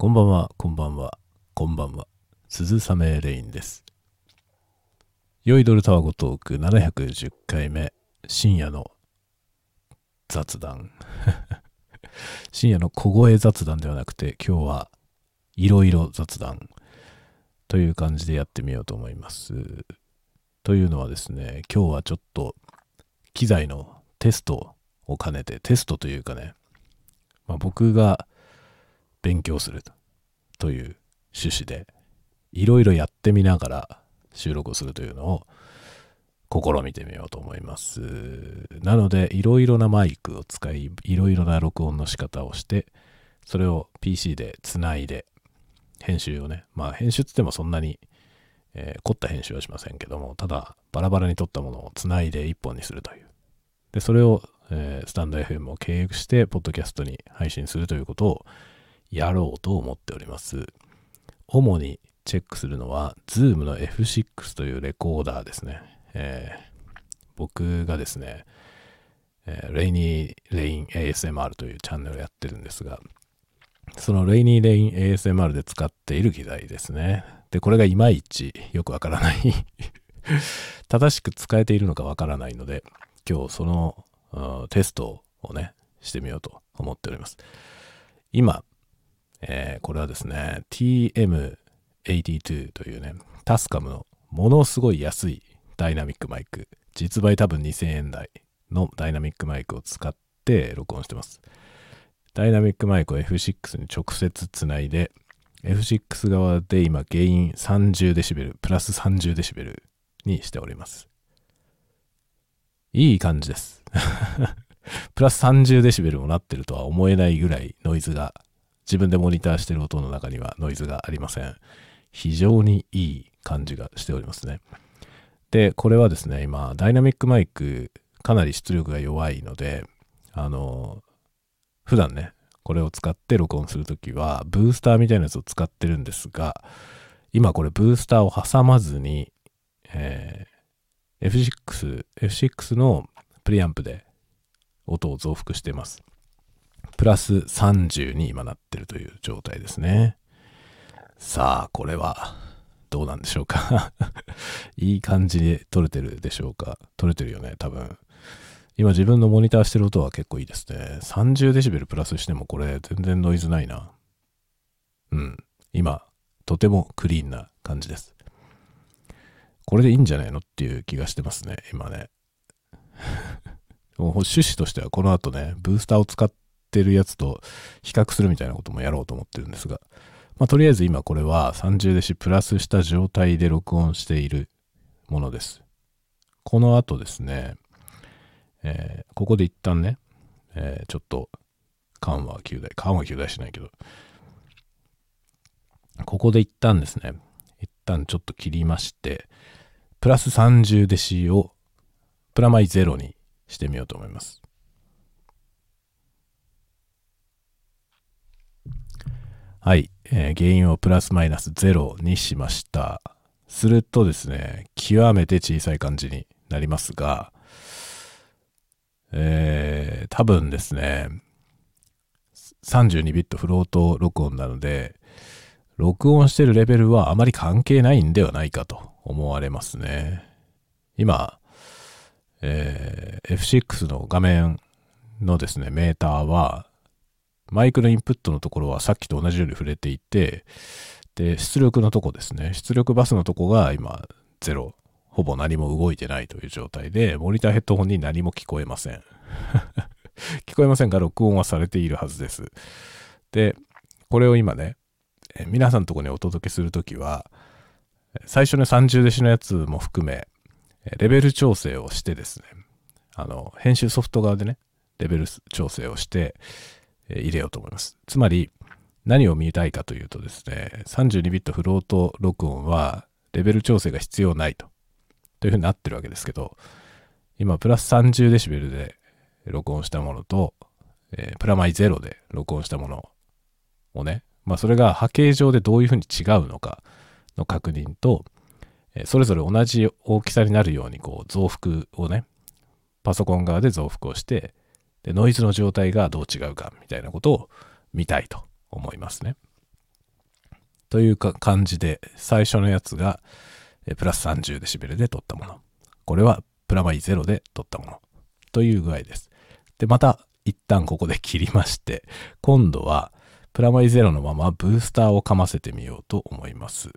こんばんは、こんばんは、こんばんは。鈴雨レインです。酔いどるタワゴトーク710回目、深夜の雑談。深夜の小声雑談ではなくて、今日はいろいろ雑談という感じでやってみようと思います。というのはですね、今日はちょっと機材のテストを兼ねて、テストというかね、まあ、僕が勉強するという趣旨でいろいろやってみながら収録をするというのを試みてみようと思います。なのでいろいろなマイクを使いいろいろな録音の仕方をしてそれを PC でつないで編集をねまあ編集って言ってもそんなに、えー凝った編集はしませんけどもただバラバラに撮ったものをつないで一本にするというでそれを、えースタンド FM を経由してポッドキャストに配信するということをやろうと思っております。主にチェックするのは Zoom の F6 というレコーダーですね。えー僕がですね、えーレイニー・レイン ASMR というチャンネルをやってるんですが、そのレイニー・レイン ASMR で使っている機材ですね。で、これがいまいちよくわからない 正しく使えているのかわからないので、今日そのうんテストをね、してみようと思っております。今、えーこれはですね、TM82 というね、タスカムのものすごい安いダイナミックマイク、実売多分2000円台のダイナミックマイクを使って録音してます。ダイナミックマイクを F6 に直接つないで、F6 側で今ゲイン 30dB プラス 30dB にしております。いい感じです。プラス 30dB もなってるとは思えないぐらいノイズが自分でモニターしてる音の中にはノイズがありません。非常にいい感じがしておりますね。で、これはですね、今、ダイナミックマイク、かなり出力が弱いので、あの、普段ね、これを使って録音するときは、ブースターみたいなやつを使ってるんですが、今これブースターを挟まずに、えー F6、F6 のプリアンプで音を増幅しています。プラス30に今なってるという状態ですね。さあ、これはどうなんでしょうか いい感じに撮れてるでしょうか撮れてるよね、多分。今自分のモニターしてる音は結構いいですね。30dB プラスしてもこれ全然ノイズないな。うん。今、とてもクリーンな感じです。これでいいんじゃないのっていう気がしてますね、今ね。もう趣旨としてはこの後ね、ブースターを使ってるやつと比較するみたいなこともやろうと思ってるんですが、まあ、とりあえず今これは 30dB プラスした状態で録音しているものです。この後ですね、えーここで一旦ね、えーちょっと緩和9台、緩和9台しないけど、ここで一旦ですね、一旦ちょっと切りまして、プラス30デシをプラマイゼロにしてみようと思います。はい、えー原因をプラスマイナスゼロにしました。するとですね、極めて小さい感じになりますが、えー多分ですね、32ビットフロート録音なので、録音してるレベルはあまり関係ないんではないかと思われますね。今、えー F6 の画面のですね、メーターは、マイクのインプットのところはさっきと同じように触れていて、で、出力のとこですね、出力バスのとこが今、ゼロ、ほぼ何も動いてないという状態で、モニターヘッドホンに何も聞こえません。聞こえませんが、録音はされているはずです。で、これを今ね、え皆さんのとこにお届けするときは、最初の30デシのやつも含め、レベル調整をしてですね、あの、編集ソフト側でね、レベル調整をして、入れようと思います。つまり、何を見たいかというとですね、32ビットフロート録音は、レベル調整が必要ないと、というふうになってるわけですけど、今、プラス30デシベルで録音したものと、えープラマイゼロで録音したものをね、まあそれが波形上でどういうふうに違うのかの確認と、えーそれぞれ同じ大きさになるようにこう増幅をね、パソコン側で増幅をして、で、ノイズの状態がどう違うかみたいなことを見たいと思いますね。というか感じで、最初のやつが、プラス30デシベルで撮ったもの。これはプラマイゼロで撮ったもの。という具合です。で、また一旦ここで切りまして、今度はプラマイゼロのままブースターをかませてみようと思います。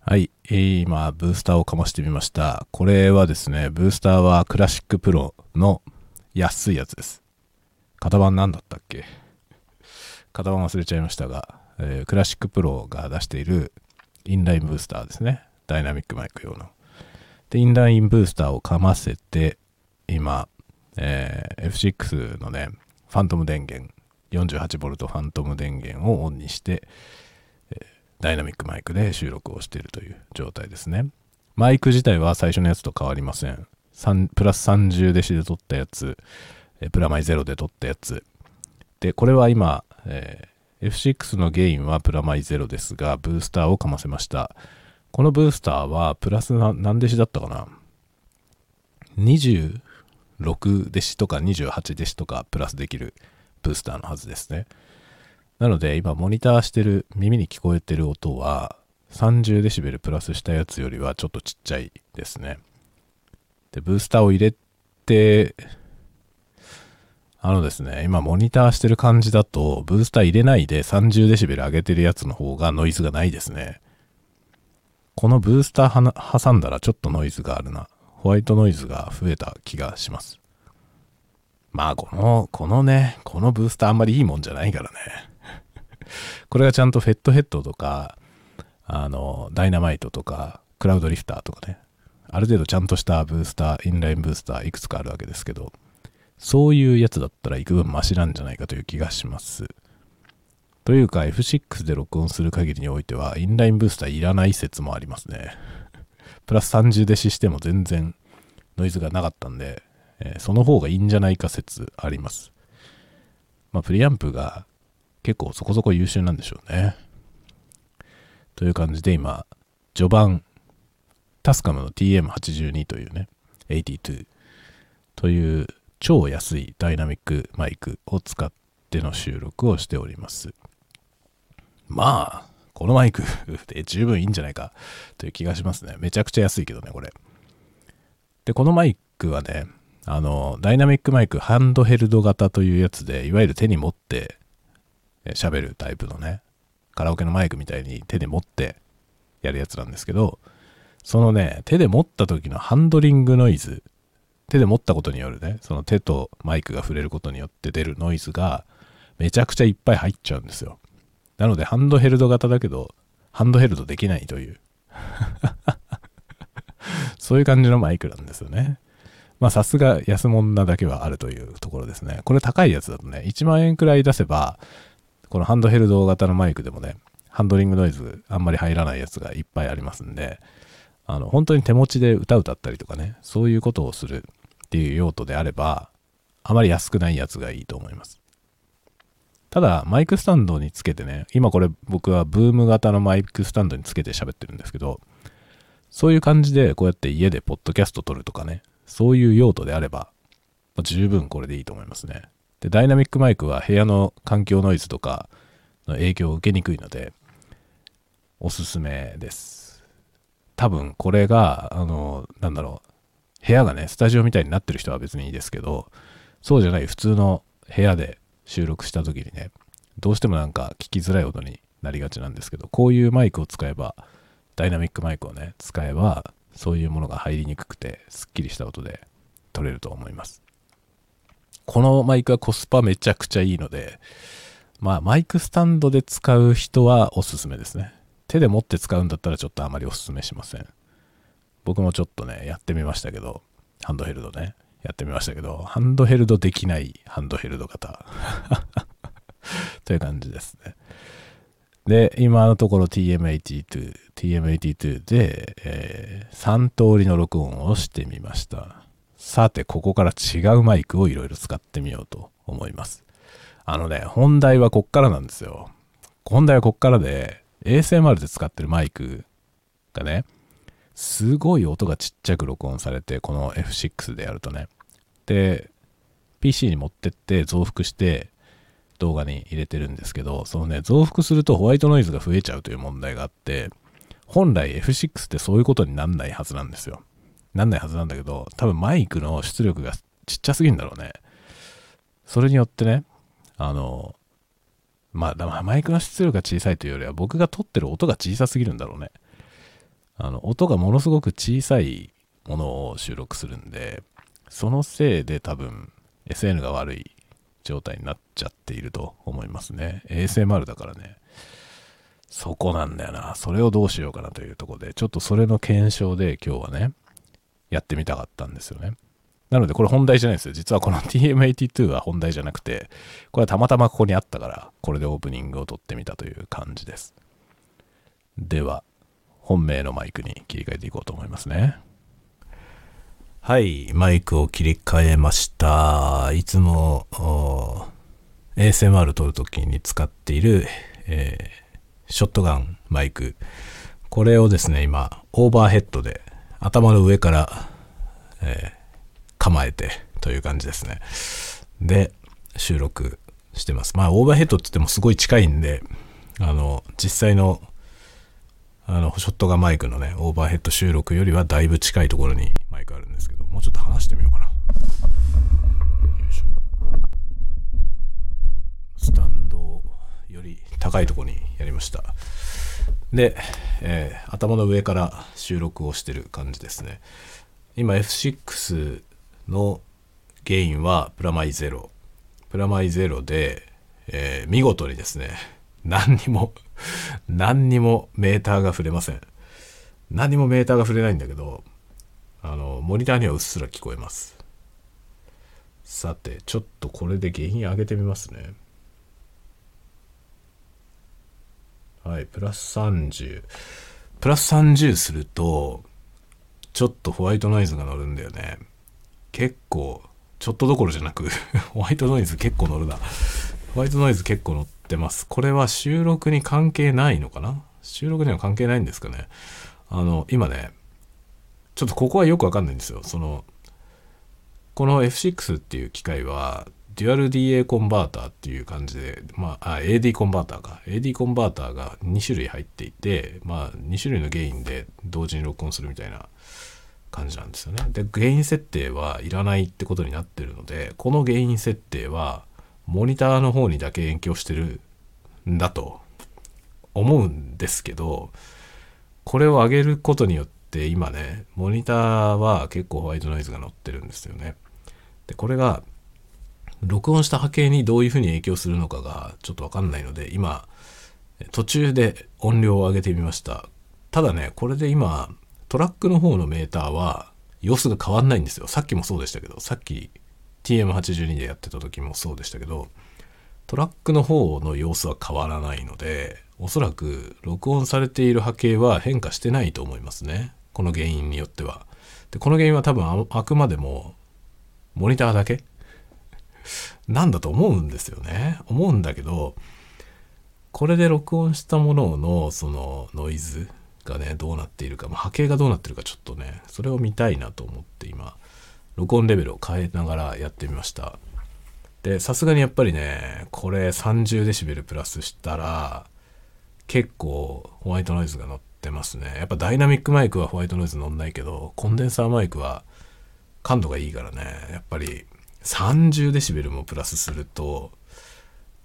はい、えー、今、ブースターをかましてみました。これはですね、ブースターはクラシックプロの安いやつです。型番何だったっけ？型番忘れちゃいましたが、えー、 CLASSIC PRO が出しているインラインブースターですね。ダイナミックマイク用の。で、インラインブースターをかませて、今、えー、F6 のね、ファントム電源、48V ファントム電源をオンにして、えー、ダイナミックマイクで収録をしているという状態ですね。マイク自体は最初のやつと変わりません。プラス30デシで撮ったやつ、え、プラマイゼロで撮ったやつ。で、これは今、えー、F6 のゲインはプラマイゼロですが、ブースターをかませました。このブースターはプラス何デシだったかな ?26 デシとか28デシとかプラスできるブースターのはずですね。なので今モニターしてる耳に聞こえてる音は30デシベルプラスしたやつよりはちょっとちっちゃいですね。で、ブースターを入れて、あのですね、今モニターしてる感じだと、ブースター入れないで30デシベル上げてるやつの方がノイズがないですね。このブースター挟んだらちょっとノイズがあるな。ホワイトノイズが増えた気がします。まあ、この、このね、このブースターあんまりいいもんじゃないからね。これがちゃんとフェットヘッドとか、あの、ダイナマイトとか、クラウドリフターとかね、ある程度ちゃんとしたブースター、インラインブースターいくつかあるわけですけど、そういうやつだったら幾分マシなんじゃないかという気がします。というか F6 で録音する限りにおいてはインラインブースターいらない説もありますね。プラス30デシしても全然ノイズがなかったんで、えー、その方がいいんじゃないか説あります。まあプリアンプが結構そこそこ優秀なんでしょうね。という感じで今、序盤、タスカムの TM82 というね、82という超安いダイナミックマイクを使っての収録をしております。まあ、このマイク で十分いいんじゃないか という気がしますね。めちゃくちゃ安いけどね、これ。で、このマイクはね、あの、ダイナミックマイクハンドヘルド型というやつで、いわゆる手に持って喋るタイプのね、カラオケのマイクみたいに手で持ってやるやつなんですけど、そのね、手で持った時のハンドリングノイズ、手で持ったことによるね、その手とマイクが触れることによって出るノイズがめちゃくちゃいっぱい入っちゃうんですよ。なので、ハンドヘルド型だけど、ハンドヘルドできないという そういう感じのマイクなんですよね。まあ、さすが安物なだけはあるというところですね。これ高いやつだとね、1万円くらい出せば、このハンドヘルド型のマイクでもね、ハンドリングノイズあんまり入らないやつがいっぱいありますんで、あの、本当に手持ちで歌歌ったりとかね、そういうことをするっていう用途であれば、あまり安くないやつがいいと思います。ただ、マイクスタンドにつけてね、今これ僕はブーム型のマイクスタンドにつけて喋ってるんですけど、そういう感じでこうやって家でポッドキャスト撮るとかね、そういう用途であれば、まあ、十分これでいいと思いますね。で、ダイナミックマイクは部屋の環境ノイズとかの影響を受けにくいので、おすすめです。多分これが、あの、なんだろう、部屋がね、スタジオみたいになってる人は別にいいですけど、そうじゃない普通の部屋で収録した時にね、どうしてもなんか聞きづらい音になりがちなんですけど、こういうマイクを使えば、ダイナミックマイクをね、使えば、そういうものが入りにくくて、すっきりした音で撮れると思います。このマイクはコスパめちゃくちゃいいので、まあ、マイクスタンドで使う人はおすすめですね。手で持って使うんだったらちょっとあまりおすすめしません。僕もちょっとね、やってみましたけど、ハンドヘルドね。やってみましたけど、ハンドヘルドできないハンドヘルド型 という感じですね。で、今のところ TM82、TM82 で、えー、3通りの録音をしてみました。さて、ここから違うマイクをいろいろ使ってみようと思います。あのね、本題はこっからなんですよ。本題はこっからで、ASMR で使ってるマイクがね、すごい音がちっちゃく録音されて、この F6 でやるとね。で、PC に持ってって増幅して、動画に入れてるんですけど、そのね、増幅するとホワイトノイズが増えちゃうという問題があって、本来 F6 ってそういうことになんないはずなんですよ。なんないはずなんだけど、多分マイクの出力がちっちゃすぎんだろうね。それによってね、あの、まあ、マイクの出力が小さいというよりは、僕が撮ってる音が小さすぎるんだろうね。あの、音がものすごく小さいものを収録するんで、そのせいで多分 SN が悪い状態になっちゃっていると思いますね。ASMR だからね。そこなんだよな。それをどうしようかなというところで、ちょっとそれの検証で今日はね、やってみたかったんですよね。なのでこれ本題じゃないですよ。実はこの TM82 は本題じゃなくて、これはたまたまここにあったから、これでオープニングを撮ってみたという感じです。では、本命のマイクに切り替えていこうと思いますね。はい、マイクを切り替えました。いつも ASMR 撮るときに使っている、えー、ショットガンマイク。これをですね、今、オーバーヘッドで頭の上から、えー、構えてという感じですね。で、収録してます。まあ、オーバーヘッドって言ってもすごい近いんで、あの、実際の、あの、ショットガンマイクのね、オーバーヘッド収録よりはだいぶ近いところにマイクあるんですけど、もうちょっと話してみようかな。スタンドより高いところにやりました。で、えー、頭の上から収録をしてる感じですね。今 F6 のゲインはプラマイゼロ。プラマイゼロで、えー、見事にですね、何にも何にもメーターが触れません。何にもメーターが触れないんだけど、あの、モニターにはうっすら聞こえます。さて、ちょっとこれで原因上げてみますね。はい、プラス30。プラス30すると、ちょっとホワイトノイズが乗るんだよね。結構、ちょっとどころじゃなく ホワイトノイズ結構乗るな。ホワイトノイズ結構乗ってます。これは収録に関係ないのかな？収録には関係ないんですかね？あの、今ね、ちょっとここはよくわかんないんですよ。その、この F6 っていう機械は、デュアル DA コンバーターっていう感じで、まあ、あ AD コンバーターか。AD コンバーターが2種類入っていて、まあ、2種類のゲインで同時に録音するみたいな感じなんですよね。で、原因設定はいらないってことになってるので、この原因設定は、モニターの方にだけ延響してるんだと思うんですけど、これを上げることによって今ね、モニターは結構ホワイトノイズが乗ってるんですよね。で、これが、録音した波形にどういうふうに影響するのかがちょっとわかんないので、今、途中で音量を上げてみました。ただね、これで今、トラックの方のメーターは様子が変わんないんですよ。さっきもそうでしたけど、さっき TM82 でやってた時もそうでしたけど、トラックの方の様子は変わらないので、おそらく録音されている波形は変化してないと思いますね。この原因によっては。で、この原因は多分あくまでもモニターだけ？なんだと思うんですよね。思うんだけど、これで録音したもののそのノイズがね、どうなっているか、まあ、波形がどうなってるかちょっとね、それを見たいなと思って今、録音レベルを変えながらやってみました。で、さすがにやっぱりね、これ30デシベルプラスしたら、結構ホワイトノイズが乗ってますね。やっぱダイナミックマイクはホワイトノイズ乗んないけど、コンデンサーマイクは感度がいいからね、やっぱり30デシベルもプラスすると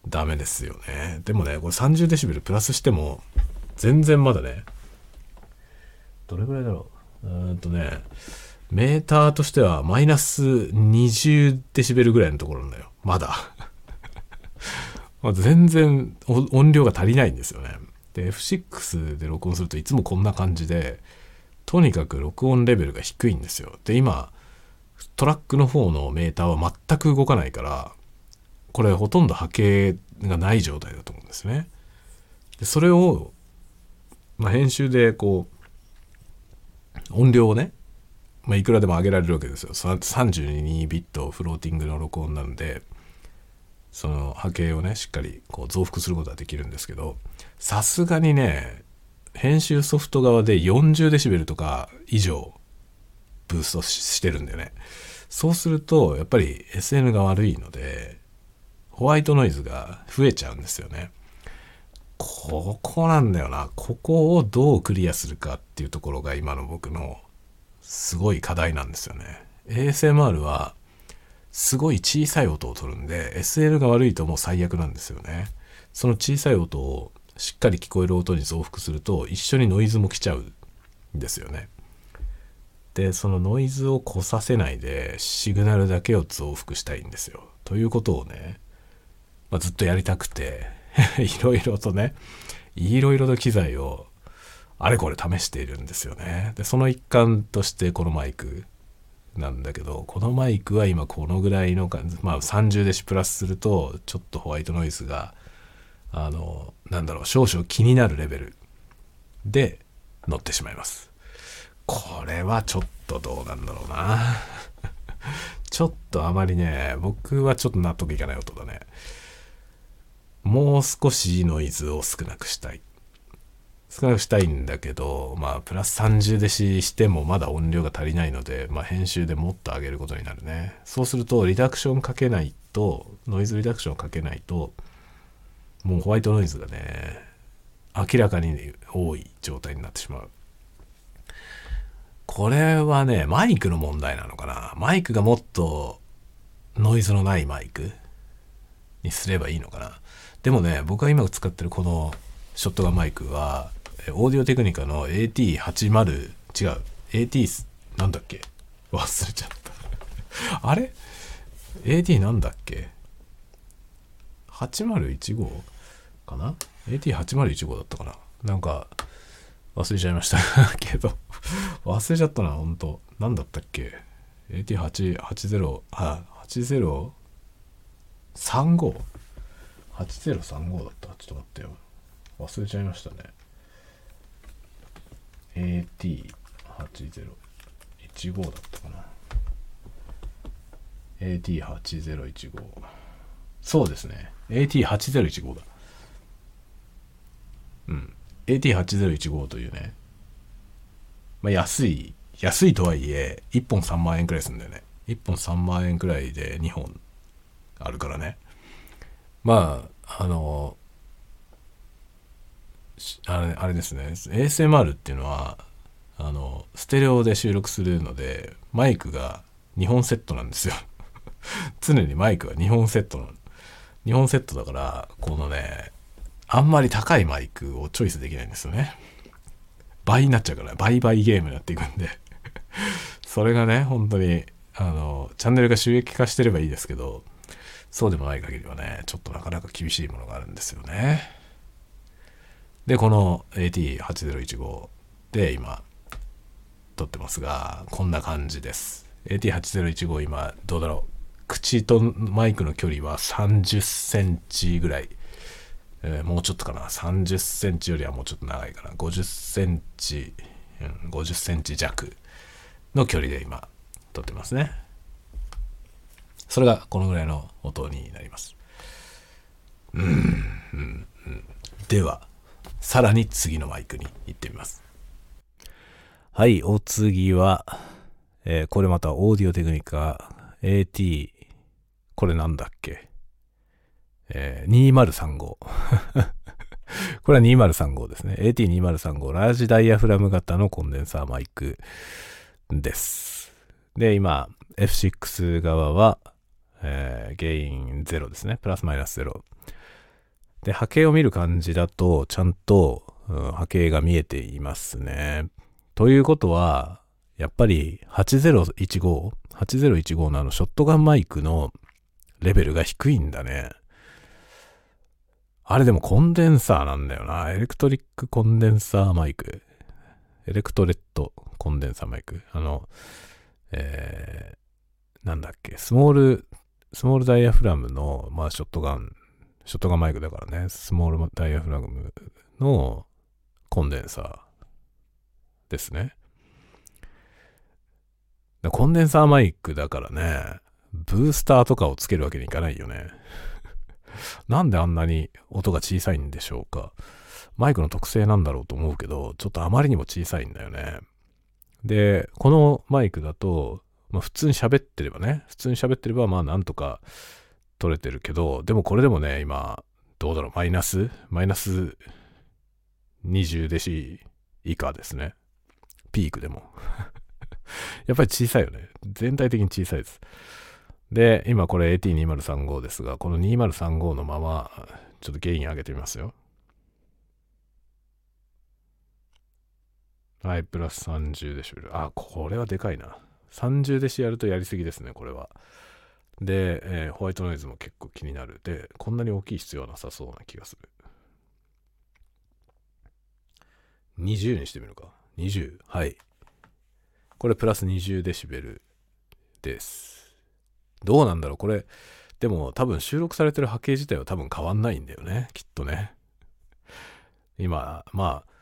ダメですよね。でもね、これ30デシベルプラスしても、全然まだね、どれぐらいだろう。うーんとね、メーターとしてはマイナス20デシベルぐらいのところなんだよ。まだ。全然音量が足りないんですよね。で、F6 で録音するといつもこんな感じで、とにかく録音レベルが低いんですよ。で、今、トラックの方のメーターは全く動かないから、これほとんど波形がない状態だと思うんですね。でそれを、まあ、編集でこう音量をね、まあ、いくらでも上げられるわけですよ。32ビットフローティングの録音なんで、その波形をね、しっかりこう増幅することができるんですけど、さすがにね、編集ソフト側で40デシベルとか以上ブーストしてるんだよね。そうすると、やっぱり SN が悪いので、ホワイトノイズが増えちゃうんですよね。ここなんだよな。ここをどうクリアするかっていうところが今の僕のすごい課題なんですよね。ASMR はすごい小さい音を取るんで SL が悪いともう最悪なんですよね。その小さい音をしっかり聞こえる音に増幅すると一緒にノイズも来ちゃうんですよね。でそのノイズを来させないでシグナルだけを増幅したいんですよ。ということをね、まあ、ずっとやりたくて いろいろとねいろいろと機材をあれこれ試しているんですよね。でその一環としてこのマイクなんだけどこのマイクは今このぐらいの感じまあ30デシプラスするとちょっとホワイトノイズがあのなんだろう少々気になるレベルで乗ってしまいます。これはちょっとどうなんだろうな ちょっとあまりね僕はちょっと納得いかない音だねもう少しノイズを少なくしたい少なくしたいんだけどまあプラス30デシしてもまだ音量が足りないので、まあ、編集でもっと上げることになるねそうするとリダクションかけないとノイズリダクションかけないともうホワイトノイズがね明らかに多い状態になってしまうこれはね、マイクの問題なのかな。マイクがもっとノイズのないマイクにすればいいのかな。でもね、僕が今使ってるこのショットガンマイクは、オーディオテクニカの AT80、違う、AT、なんだっけ？忘れちゃった。あれ ?AT なんだっけ ?8015 かな ?AT8015 だったかな？なんか、忘れちゃいました けど忘れちゃったな、ほんと。何だったっけ ?AT880、あ、8035?8035 だった。ちょっと待ってよ。忘れちゃいましたね。AT8015 だったかな。AT8015。そうですね。AT8015 だ。うん。AT8015 というね、まあ、安い、安いとはいえ、1本3万円くらいするんだよね。1本3万円くらいで2本あるからね。まあ、あの、あれあれですね、ASMR っていうのは、あの、ステレオで収録するので、マイクが2本セットなんですよ。常にマイクは2本セットの。2本セットだから、このね、あんまり高いマイクをチョイスできないんですよね。倍になっちゃうから、倍倍ゲームになっていくんで それがね、本当に、あの、チャンネルが収益化してればいいですけど、そうでもない限りはね、ちょっとなかなか厳しいものがあるんですよね。で、この AT8015 で今、撮ってますが、こんな感じです。AT8015 今、どうだろう。口とマイクの距離は30センチぐらい。えー、もうちょっとかな。30センチよりはもうちょっと長いかな。50センチ、うん、50センチ弱の距離で今撮ってますね。それがこのぐらいの音になります。うんうんうん。ではさらに次のマイクに行ってみますはいお次は、えー、これまたオーディオテクニカ AT これなんだっけ？えー、2035 これは2035ですね。AT2035 ラージダイヤフラム型のコンデンサーマイクです。で、今、F6 側は、えー、ゲイン0ですね。プラスマイナス0。で、波形を見る感じだと、ちゃんと、うん、波形が見えていますね。ということは、やっぱり8015、8015のあのショットガンマイクのレベルが低いんだね。あれでもコンデンサーなんだよな。エレクトリックコンデンサーマイク。エレクトレットコンデンサーマイク。あの、えー、なんだっけ、スモール、スモールダイヤフラムの、まあ、ショットガン、ショットガンマイクだからね、スモールダイヤフラムのコンデンサーですね。コンデンサーマイクだからね、ブースターとかをつけるわけにいかないよね。なんであんなに音が小さいんでしょうか。マイクの特性なんだろうと思うけど、ちょっとあまりにも小さいんだよね。で、このマイクだと、まあ、普通に喋ってればね、普通に喋ってれば、まあなんとか取れてるけど、でもこれでもね、今、どうだろう、マイナスマイナス20デシ以下ですね。ピークでも。やっぱり小さいよね。全体的に小さいです。で、今これ AT2035 ですが、この2035のまま、ちょっとゲイン上げてみますよ。はい、プラス30デシベル。あ、これはでかいな。30デシやるとやりすぎですね、これは。で、えー、ホワイトノイズも結構気になる。で、こんなに大きい必要はなさそうな気がする。20にしてみるか。20。はい。これプラス20デシベルです。どうなんだろうこれ、でも多分収録されてる波形自体は多分変わんないんだよね。きっとね。今、まあ、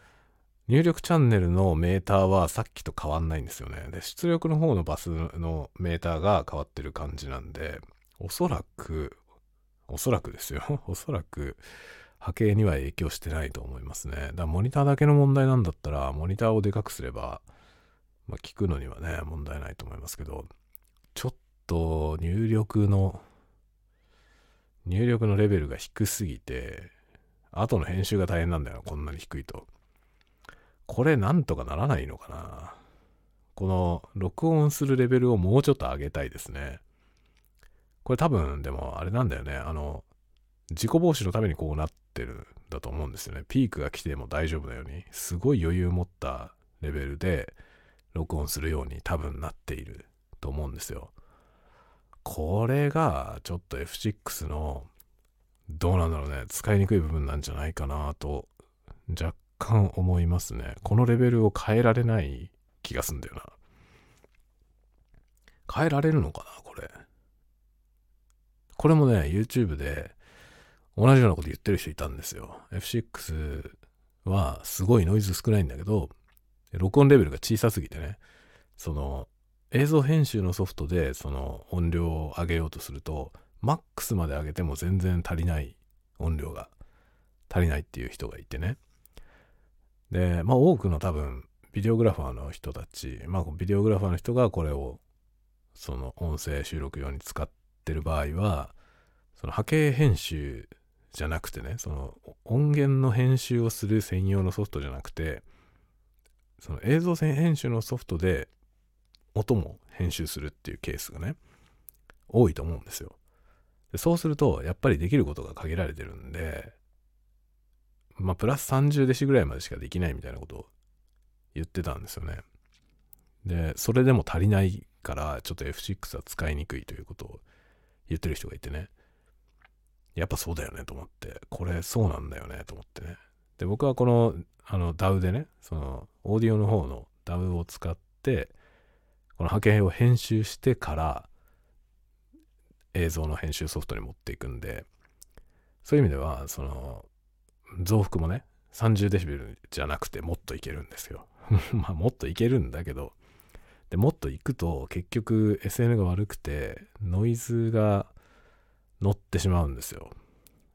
入力チャンネルのメーターはさっきと変わんないんですよね。で、出力の方のバスのメーターが変わってる感じなんで、おそらく、おそらくですよ。おそらく、波形には影響してないと思いますね。だからモニターだけの問題なんだったら、モニターをでかくすれば、まあ、聞くのにはね、問題ないと思いますけど、ちょっと入力の、入力のレベルが低すぎて、後の編集が大変なんだよ、こんなに低いと。これなんとかならないのかなこの録音するレベルをもうちょっと上げたいですね。これ多分でもあれなんだよね。あの、事故防止のためにこうなってるんだと思うんですよね。ピークが来ても大丈夫なように、すごい余裕持ったレベルで録音するように多分なっていると思うんですよ。これがちょっと F6 のどうなんだろうね、使いにくい部分なんじゃないかなと若干思いますね。このレベルを変えられない気がすんだよな。変えられるのかなこれ。これもね、YouTube で同じようなこと言ってる人いたんですよ。F6 はすごいノイズ少ないんだけど、録音レベルが小さすぎてね、その映像編集のソフトでその音量を上げようとすると、マックスまで上げても全然足りない音量が足りないっていう人がいてね。で、まあ多くの多分、ビデオグラファーの人たち、まあビデオグラファーの人がこれを、その音声収録用に使ってる場合は、その波形編集じゃなくてね、その音源の編集をする専用のソフトじゃなくて、その映像編集のソフトで音も編集するっていうケースがね、多いと思うんですよ。でそうすると、やっぱりできることが限られてるんで、まあ、プラス30デシぐらいまでしかできないみたいなことを言ってたんですよね。で、それでも足りないから、ちょっと F6 は使いにくいということを言ってる人がいてね。やっぱそうだよねと思って、これそうなんだよねと思ってね。で、僕はこの、あの、DAW でね、その、オーディオの方の DAW を使って、この波形を編集してから、映像の編集ソフトに持っていくんで、そういう意味では、その、増幅もね、30デシベルじゃなくてもっといけるんですよ。まあもっといけるんだけど、でもっと行くと結局 SN が悪くてノイズが乗ってしまうんですよ。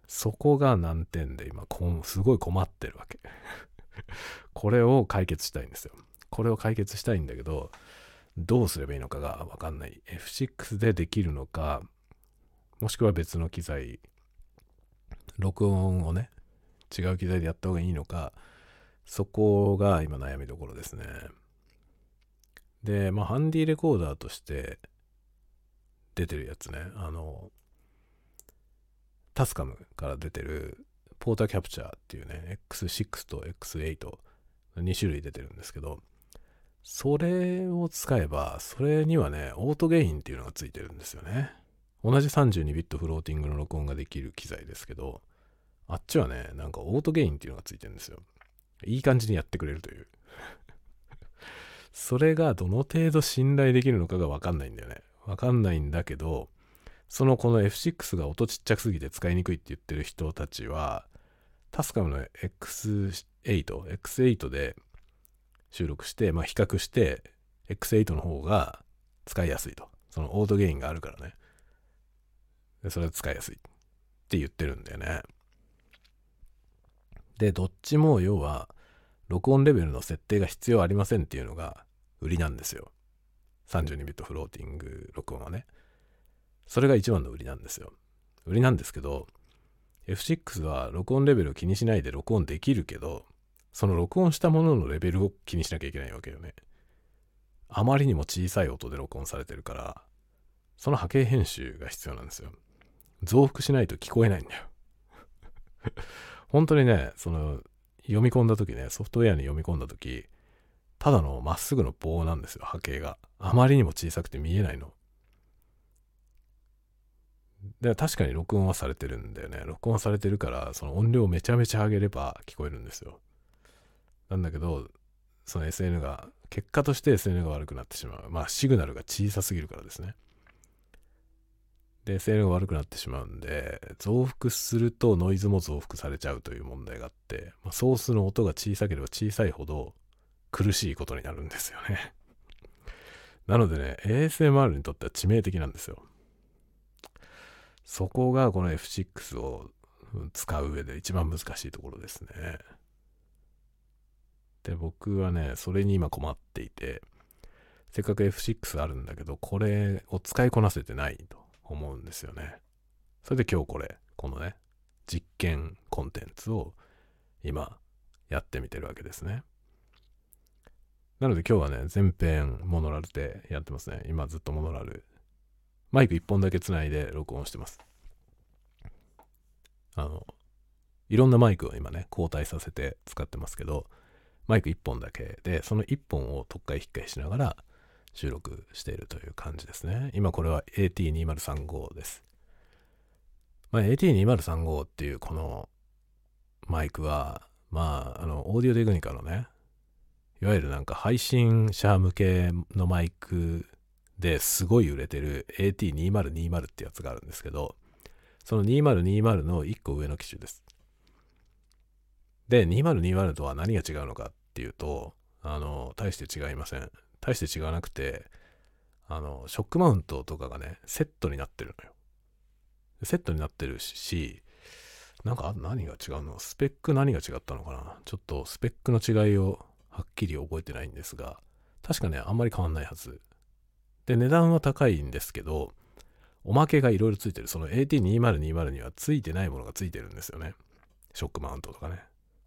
そこが難点で今すごい困ってるわけ。これを解決したいんですよ。これを解決したいんだけど、どうすればいいのかがわかんない。F6 でできるのか、もしくは別の機材、録音をね、違う機材でやった方がいいのか、そこが今悩みどころですね。で、まあ、ハンディレコーダーとして出てるやつね、あの、タスカムから出てるポーターキャプチャーっていうね、X6 と X8、2種類出てるんですけど、それを使えば、それにはね、オートゲインっていうのがついてるんですよね。同じ32ビットフローティングの録音ができる機材ですけど、あっちはね、なんかオートゲインっていうのがついてるんですよ。いい感じにやってくれるという。それがどの程度信頼できるのかがわかんないんだよね。わかんないんだけど、そのこの F6 が音ちっちゃくすぎて使いにくいって言ってる人たちは、タスカムの X8、X8 で収録して、まあ比較して、X8 の方が使いやすいと。そのオートゲインがあるからね。それは使いやすいって言ってるんだよね。で、どっちも要は、録音レベルの設定が必要ありませんっていうのが売りなんですよ。32ビットフローティング録音はね。それが一番の売りなんですよ。売りなんですけど、F6 は録音レベルを気にしないで録音できるけど、その録音したもののレベルを気にしなきゃいけないわけよね。あまりにも小さい音で録音されてるから、その波形編集が必要なんですよ。増幅しないと聞こえないんだよ。本当にね、その、読み込んだ時ね、ソフトウェアに読み込んだ時、ただのまっすぐの棒なんですよ、波形が。あまりにも小さくて見えないの。で、確かに録音はされてるんだよね。録音されてるから、その音量をめちゃめちゃ上げれば聞こえるんですよ。なんだけど、その SN が、結果として SN が悪くなってしまう。まあ、シグナルが小さすぎるからですね。で、SN が悪くなってしまうんで、増幅するとノイズも増幅されちゃうという問題があって、まあ、ソースの音が小さければ小さいほど苦しいことになるんですよね。なのでね、ASMR にとっては致命的なんですよ。そこがこの F6 を使う上で一番難しいところですね。で、僕はね、それに今困っていて、せっかく F6 あるんだけど、これを使いこなせてないと思うんですよね。それで今日これ、このね、実験コンテンツを今やってみてるわけですね。なので今日はね、全編モノラルでやってますね。今ずっとモノラル。マイク1本だけつないで録音してます。あの、いろんなマイクを今ね、交代させて使ってますけど、マイク1本だけで、その1本を特っかい引っかいしながら収録しているという感じですね。今これは AT2035 です。まあ、AT2035 っていうこのマイクは、まあ、あの、オーディオテクニカのね、いわゆるなんか配信者向けのマイクですごい売れてる AT2020 ってやつがあるんですけど、その2020の1個上の機種です。で、2020とは何が違うのかっていうと、あの、大して違いません。大して違わなくて、あの、ショックマウントとかがね、セットになってるのよ。セットになってるし、なんか何が違うの？スペック何が違ったのかな？ちょっとスペックの違いをはっきり覚えてないんですが、確かね、あんまり変わんないはず。で、値段は高いんですけど、おまけがいろいろついてる。その AT2020 にはついてないものがついてるんですよね。ショックマウントとかね。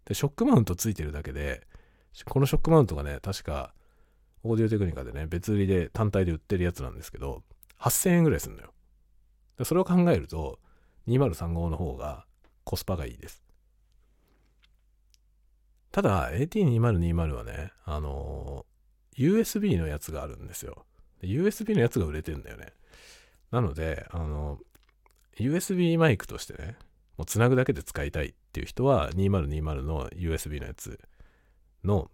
で、ショックマウントついてるだけで、このショックマウントがね、確か、オーディオテクニカでね、別売りで単体で売ってるやつなんですけど、8000円ぐらいするんだよ。それを考えると、2035の方がコスパがいいです。ただ、AT2020 はね、あのー、USB のやつがあるんですよ。USB のやつが売れてるんだよね。なので、あのー、USB マイクとしてね、もうつなぐだけで使いたいっていう人は2020の USB のやつの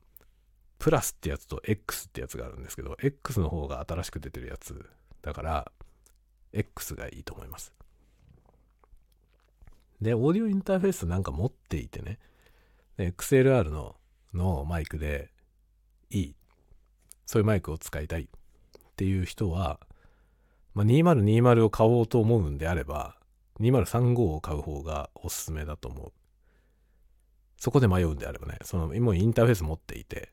プラスってやつと X ってやつがあるんですけど、X の方が新しく出てるやつだから、X がいいと思います。で、オーディオインターフェースなんか持っていてね、XLR ののマイクでいい。そういうマイクを使いたいっていう人は、まあ、2020を買おうと思うんであれば、2035を買う方がおすすめだと思う。そこで迷うんであればね、その、もうインターフェース持っていて、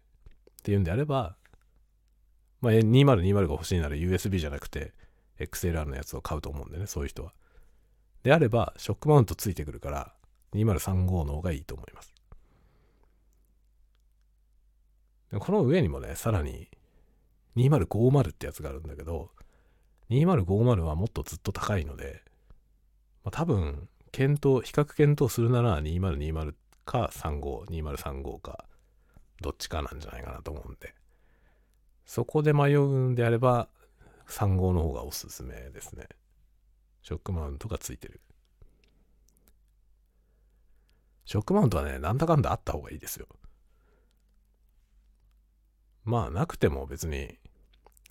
っていうんであれば、まあ、2020が欲しいなら USB じゃなくて XLR のやつを買うと思うんでね、そういう人は。であれば、ショックマウントついてくるから、2035の方がいいと思います。この上にもね、さらに2050ってやつがあるんだけど、2050はもっとずっと高いので、まあ、多分、検討、比較検討するなら2020か35、2035か、どっちかなんじゃないかなと思うんで、そこで迷うんであれば、35の方がおすすめですね。ショックマウントがついてる。ショックマウントはね、なんだかんだあった方がいいですよ。まあ、なくても別に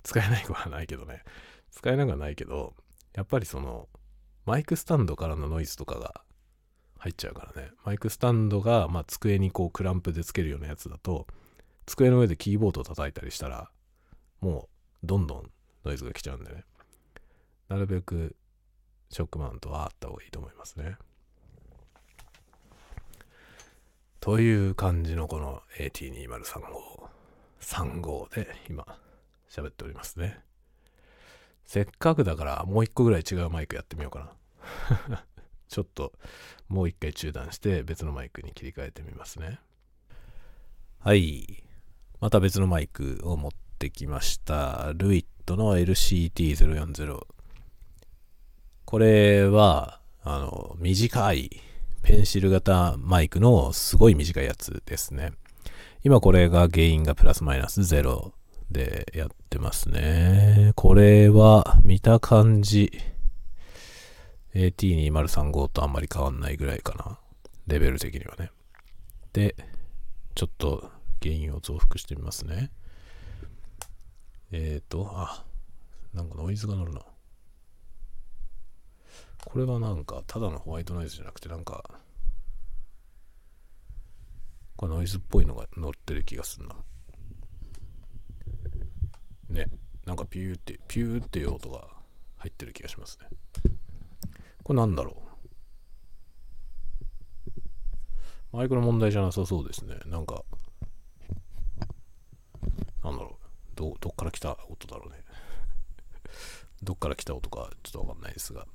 使えないことはないけどね。使えなくはないけど、やっぱりその、マイクスタンドからのノイズとかが入っちゃうからね。マイクスタンドが、まあ、机にこうクランプでつけるようなやつだと、机の上でキーボードを叩いたりしたら、もうどんどんノイズが来ちゃうんでね。なるべくショックマウントはあった方がいいと思いますね。という感じのこの AT2035。35で今喋っておりますね。せっかくだからもう一個ぐらい違うマイクやってみようかな。ちょっともう一回中断して別のマイクに切り替えてみますね。はい。また別のマイクを持ってきました。ルイットの LCT040。これは、あの、短いペンシル型マイクのすごい短いやつですね。今これが原因がプラスマイナス0でやってますね。これは見た感じ AT2035 とあんまり変わんないぐらいかな。レベル的にはね。で、ちょっと原因を増幅してみますね。えっ、ー、と、あ、なんかノイズが乗るな。これはなんか、ただのホワイトノイズじゃなくて、なんか、これノイズっぽいのが乗ってる気がするな。ね。なんかピューって、ピューっていう音が入ってる気がしますね。これなんだろう？マイクの問題じゃなさそうですね。なんか、なんだろう。ど、どっから来た音だろうね。どっから来た音かちょっとわかんないですが。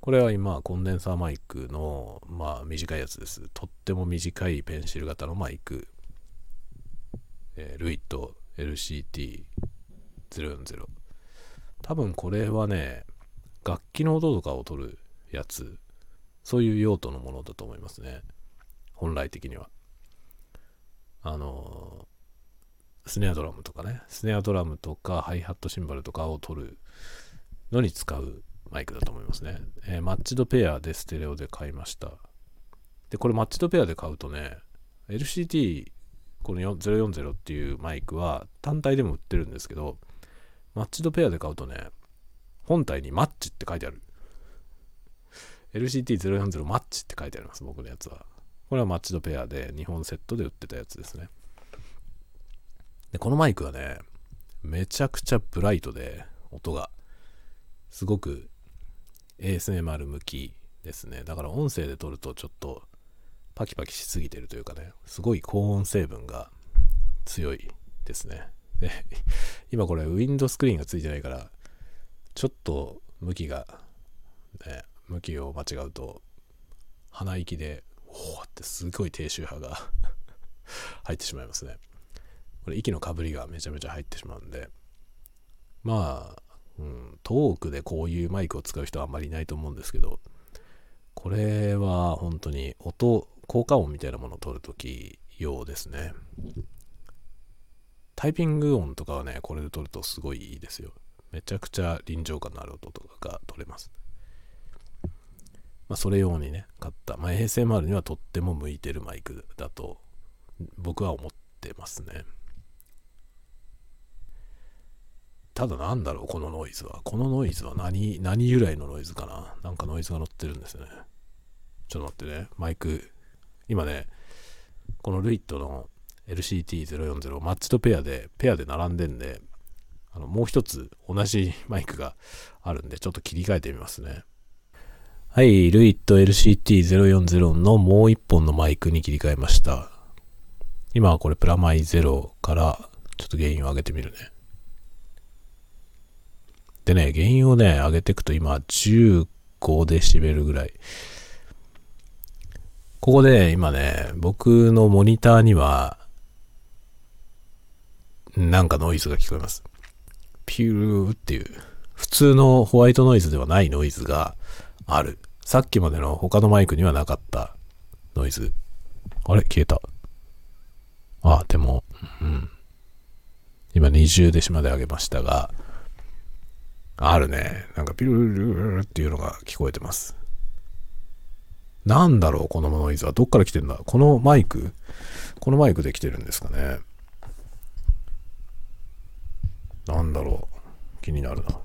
これは今、コンデンサーマイクの、まあ、短いやつです。とっても短いペンシル型のマイク。えー、ルイット LCT040。多分これはね、楽器の音とかを取るやつ。そういう用途のものだと思いますね。本来的には。あのスネアドラムとかね。スネアドラムとかハイハットシンバルとかを取るのに使うマイクだと思いますね。えー、マッチドペアでステレオで買いました。で、これマッチドペアで買うとね、LCT この040っていうマイクは単体でも売ってるんですけど、マッチドペアで買うとね、本体にマッチって書いてある。LCT040 マッチって書いてあります、僕のやつは。これはマッチドペアで2本セットで売ってたやつですね。で、このマイクはね、めちゃくちゃブライトで、音が、すごく ASMR 向きですね。だから音声で撮るとちょっとパキパキしすぎてるというかね、すごい高音成分が強いですね。で、今これウィンドスクリーンがついてないから、ちょっと向きが、ね、向きを間違うと、鼻息で、おおってすごい低周波が 入ってしまいますね。これ息のかぶりがめちゃめちゃ入ってしまうんで、まあ、うん、トークでこういうマイクを使う人はあんまりいないと思うんですけど、これは本当に音、効果音みたいなものを取るとき用ですね。タイピング音とかはね、これで撮るとすごいいいですよ。めちゃくちゃ臨場感のある音とかが取れます。まあ、それ用にね、買った。まあ、ASMR にはとっても向いてるマイクだと、僕は思ってますね。ただなんだろう、このノイズは。このノイズは何、何由来のノイズかななんかノイズが乗ってるんですね。ちょっと待ってね。マイク。今ね、このルイットの LCT040 マッチとペアで、ペアで並んでんで、あの、もう一つ同じマイクがあるんで、ちょっと切り替えてみますね。はい、ルイット LCT040 のもう一本のマイクに切り替えました。今はこれプラマイ0からちょっと原因を上げてみるね。でね、原因をね、上げていくと今15デシベルぐらい。ここで今ね、僕のモニターには、なんかノイズが聞こえます。ピューっていう、普通のホワイトノイズではないノイズがある。さっきまでの他のマイクにはなかったノイズ。あれ？消えた。あ、でも、うん。今20デシまで上げましたが、あるね。なんかピルルルルっていうのが聞こえてます。なんだろう、このノイズは。どっから来てんだ？このマイク？このマイクで来てるんですかね。なんだろう。気になるな。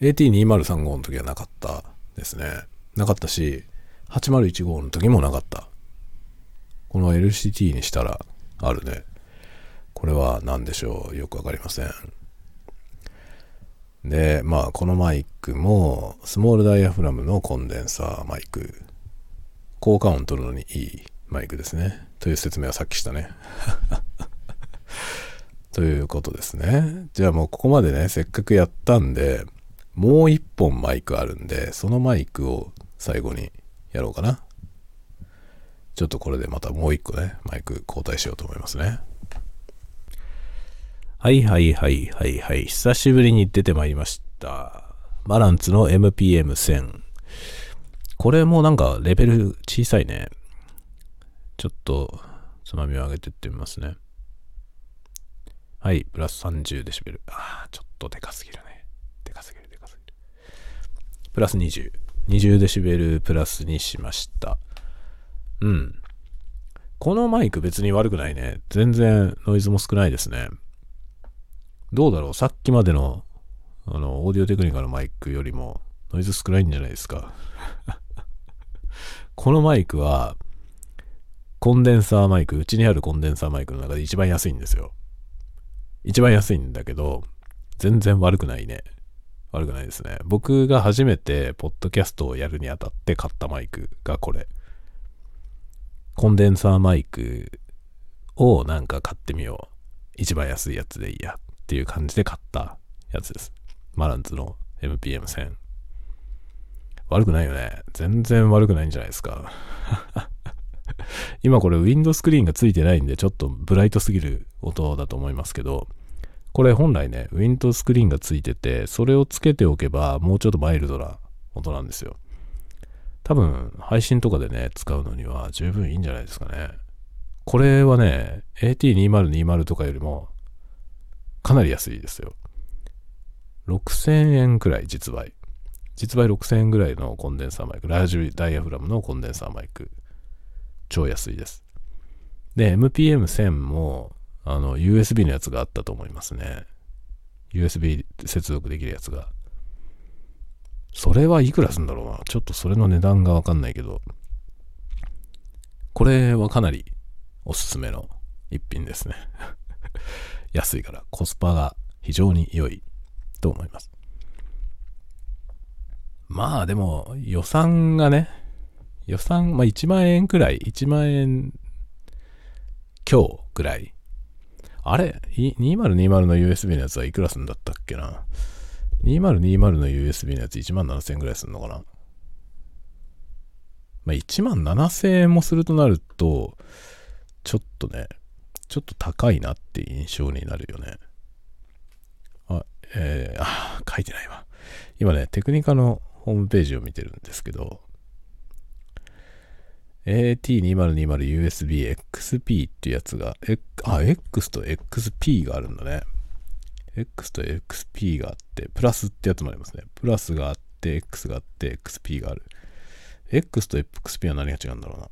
AT2035 の時はなかったですね。なかったし、8015の時もなかった。この LCT にしたらあるね。これは何でしょう？よくわかりません。で、まあ、このマイクも、スモールダイヤフラムのコンデンサーマイク。効果音取るのにいいマイクですね。という説明はさっきしたね。ということですね。じゃあもうここまでね、せっかくやったんで、もう一本マイクあるんで、そのマイクを最後にやろうかな。ちょっとこれでまたもう一個ね、マイク交代しようと思いますね。はいはいはいはいはい。久しぶりに出てまいりました。バランツの MPM1000。これもなんかレベル小さいね。ちょっとつまみを上げてってみますね。はい、プラス30デシベル。ああ、ちょっとでかすぎる、でかすぎる。プラス20。20デシベルプラスにしました。うん。このマイク別に悪くないね。全然ノイズも少ないですね。どうだろう？さっきまでの、あの、オーディオテクニカのマイクよりもノイズ少ないんじゃないですか？このマイクは、コンデンサーマイク、うちにあるコンデンサーマイクの中で一番安いんですよ。一番安いんだけど、全然悪くないね。悪くないですね。僕が初めてポッドキャストをやるにあたって買ったマイクがこれ。コンデンサーマイクをなんか買ってみよう。一番安いやつでいいやっていう感じで買ったやつです。マランズの MPM1000。悪くないよね。全然悪くないんじゃないですか。今これウィンドスクリーンがついてないんでちょっとブライトすぎる音だと思いますけど、これ本来ね、ウィンドスクリーンがついてて、それをつけておけばもうちょっとマイルドな音なんですよ。多分、配信とかでね、使うのには十分いいんじゃないですかね。これはね、AT2020 とかよりもかなり安いですよ。6000円くらい実売。実売6000円ぐらいのコンデンサーマイク。ラージダイヤフラムのコンデンサーマイク。超安いです。で、MPM1000 も、あの、USB のやつがあったと思いますね。USB 接続できるやつが。それはいくらすんだろうな。ちょっとそれの値段がわかんないけど、これはかなりおすすめの一品ですね。安いからコスパが非常に良いと思います。まあでも予算がね、予算、まあ1万円くらい、1万円今日ぐらい。あれ ?2020 の USB のやつはいくらすんだったっけな？2020の USB のやつ1万7000円ぐらいするのかな？まあ、1万7000円もするとなると、ちょっとね、ちょっと高いなって印象になるよね。あ、えー、あ、書いてないわ。今ね、テクニカのホームページを見てるんですけど、AT2020USB XP っていうやつが、あ、X と XP があるんだね。X と XP があって、プラスってやつもありますね。プラスがあって、X があって、XP がある。X と XP は何が違うんだろうな。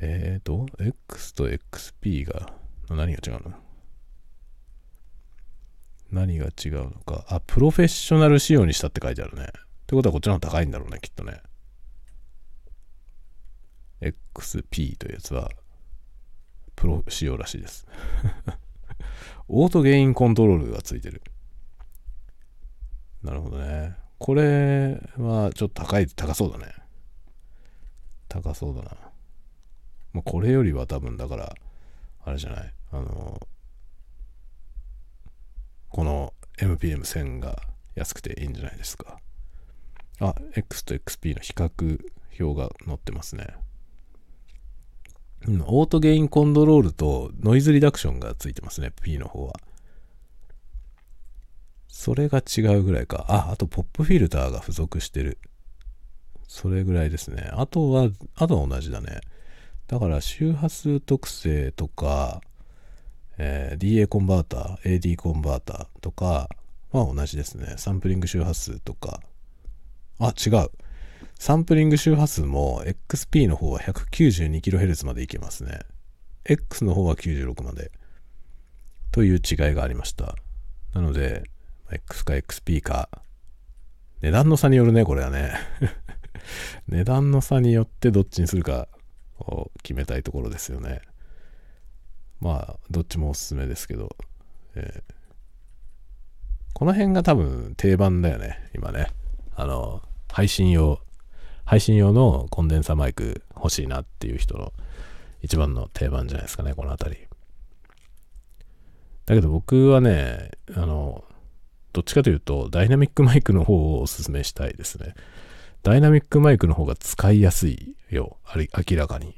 えーと、X と XP が、何が違うの？何が違うのか。あ、プロフェッショナル仕様にしたって書いてあるね。ってことはこっちの方が高いんだろうね、きっとね。XP というやつは、プロ仕様らしいです。オートゲインコントロールがついてる。なるほどね。これはちょっと高い、高そうだね。高そうだな。まあ、これよりは多分だから、あれじゃない。あの、この MPM1000 が安くていいんじゃないですか。あ、X と XP の比較表が載ってますね。うんオートゲインコントロールとノイズリダクションがついてますね、P の方は。それが違うぐらいか。あ、あとポップフィルターが付属してる。それぐらいですね。あとは、あとは同じだね。だから周波数特性とか、えー、DA コンバーター、AD コンバーターとかは同じですね。サンプリング周波数とか。あ、違う。サンプリング周波数も XP の方は 192kHz までいけますね。X の方は96まで。という違いがありました。なので、X か XP か、値段の差によるね、これはね。値段の差によってどっちにするかを決めたいところですよね。まあ、どっちもおすすめですけど、えー、この辺が多分定番だよね、今ね。あの、配信用配信用のコンデンサーマイク欲しいなっていう人の一番の定番じゃないですかね、この辺り。だけど僕はね、あの、どっちかというと、ダイナミックマイクの方をおすすめしたいですね。ダイナミックマイクの方が使いやすいよ。あり明らかに。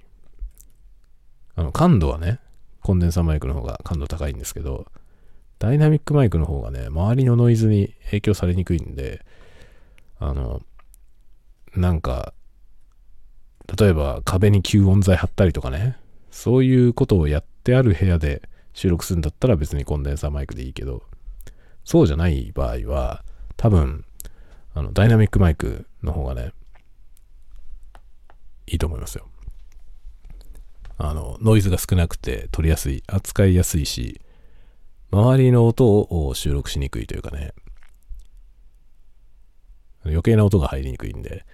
あの、感度はね、コンデンサーマイクの方が感度高いんですけど、ダイナミックマイクの方がね、周りのノイズに影響されにくいんで、あの、なんか、例えば壁に吸音材貼ったりとかね、そういうことをやってある部屋で収録するんだったら別にコンデンサーマイクでいいけど、そうじゃない場合は、多分、あの、ダイナミックマイクの方がね、いいと思いますよ。あの、ノイズが少なくて取りやすい、扱いやすいし、周りの音を収録しにくいというかね、余計な音が入りにくいんで、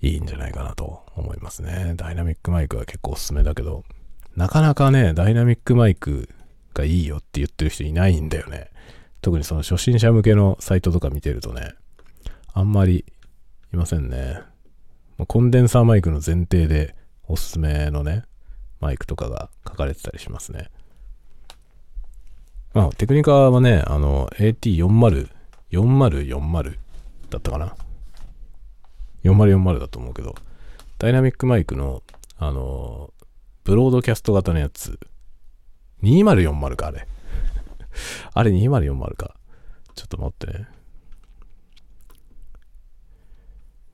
いいんじゃないかなと思いますね。ダイナミックマイクは結構おすすめだけど、なかなかね、ダイナミックマイクがいいよって言ってる人いないんだよね。特にその初心者向けのサイトとか見てるとね、あんまりいませんね。コンデンサーマイクの前提でおすすめのね、マイクとかが書かれてたりしますね。まあ、テクニカはね、あの、AT40、4040だったかな。4040だと思うけど、ダイナミックマイクの、あの、ブロードキャスト型のやつ、2040か、あれ。あれ2040か。ちょっと待ってね。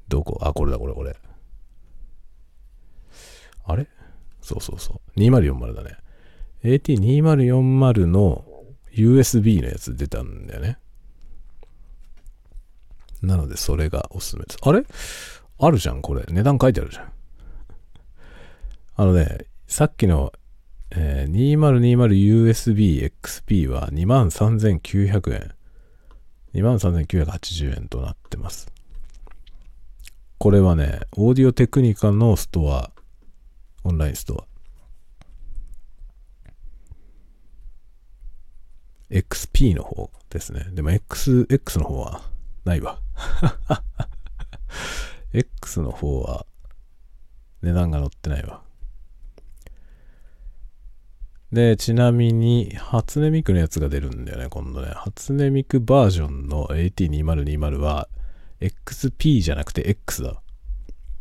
どこ？あ、これだ、これ、これ。あれ？そうそうそう。2040だね。AT2040 の USB のやつ出たんだよね。なので、それがおすすめです。あれ？あるじゃん、これ。値段書いてあるじゃん。あのね、さっきの、えー、2020USB XP は23,900円。23,980円となってます。これはね、オーディオテクニカのストア、オンラインストア。XP の方ですね。でも X、X の方はないわ。X の方は値段が載ってないわ。で、ちなみに、初音ミクのやつが出るんだよね、今度ね。初音ミクバージョンの AT2020 は、XP じゃなくて X だ。